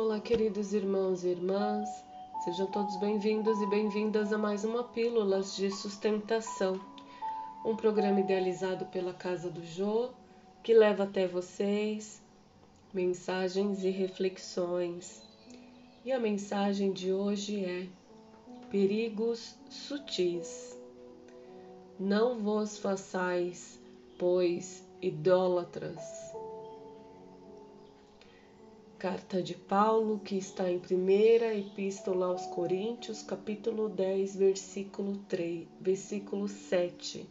Olá, queridos irmãos e irmãs, sejam todos bem-vindos e bem-vindas a mais uma Pílulas de Sustentação, um programa idealizado pela Casa do Jô que leva até vocês mensagens e reflexões. E a mensagem de hoje é: Perigos sutis. Não vos façais, pois, idólatras Carta de Paulo, que está em primeira Epístola aos Coríntios, capítulo 10, versículo 3, versículo 7.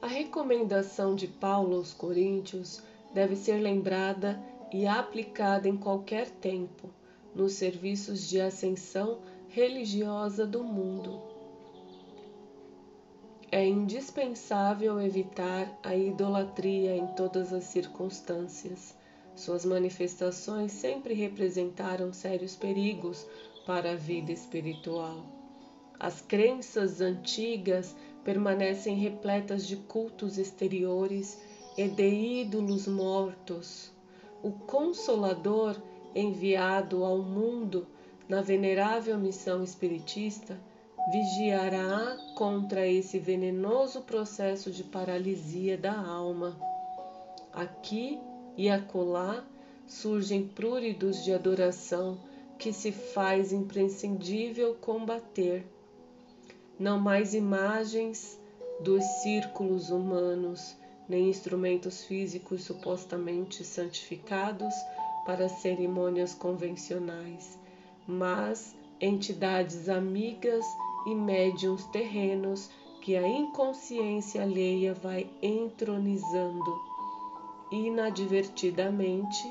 A recomendação de Paulo aos Coríntios deve ser lembrada e aplicada em qualquer tempo, nos serviços de ascensão religiosa do mundo. É indispensável evitar a idolatria em todas as circunstâncias suas manifestações sempre representaram sérios perigos para a vida espiritual. As crenças antigas permanecem repletas de cultos exteriores e de ídolos mortos. O Consolador, enviado ao mundo na venerável missão espiritista, vigiará contra esse venenoso processo de paralisia da alma. Aqui e acolá surgem pruridos de adoração que se faz imprescindível combater. Não mais imagens dos círculos humanos, nem instrumentos físicos supostamente santificados para cerimônias convencionais, mas entidades amigas e médiums terrenos que a inconsciência alheia vai entronizando inadvertidamente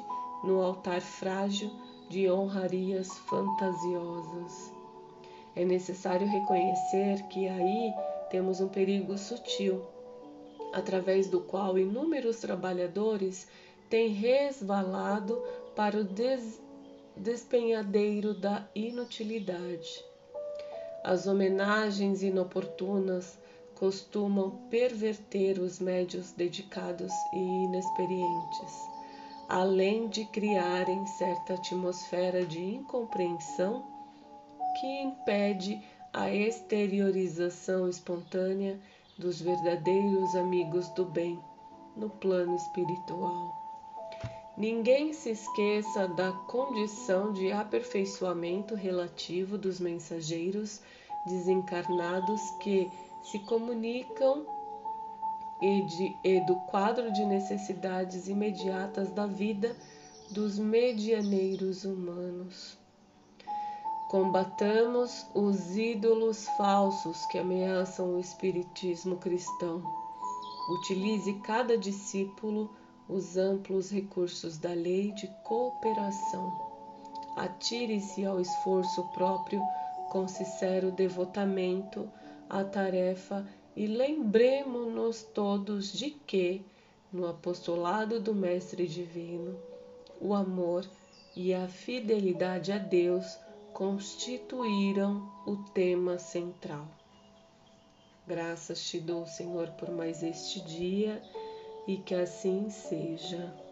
no altar frágil de honrarias fantasiosas. É necessário reconhecer que aí temos um perigo sutil, através do qual inúmeros trabalhadores têm resvalado para o des despenhadeiro da inutilidade. As homenagens inoportunas costumam perverter os médios dedicados e inexperientes, além de criarem certa atmosfera de incompreensão que impede a exteriorização espontânea dos verdadeiros amigos do bem no plano espiritual. Ninguém se esqueça da condição de aperfeiçoamento relativo dos mensageiros desencarnados que se comunicam e, de, e do quadro de necessidades imediatas da vida dos medianeiros humanos. Combatamos os ídolos falsos que ameaçam o espiritismo cristão. Utilize cada discípulo os amplos recursos da lei de cooperação. Atire-se ao esforço próprio com sincero devotamento a tarefa e lembremos-nos todos de que, no apostolado do Mestre Divino, o amor e a fidelidade a Deus constituíram o tema central. Graças te dou, Senhor, por mais este dia e que assim seja.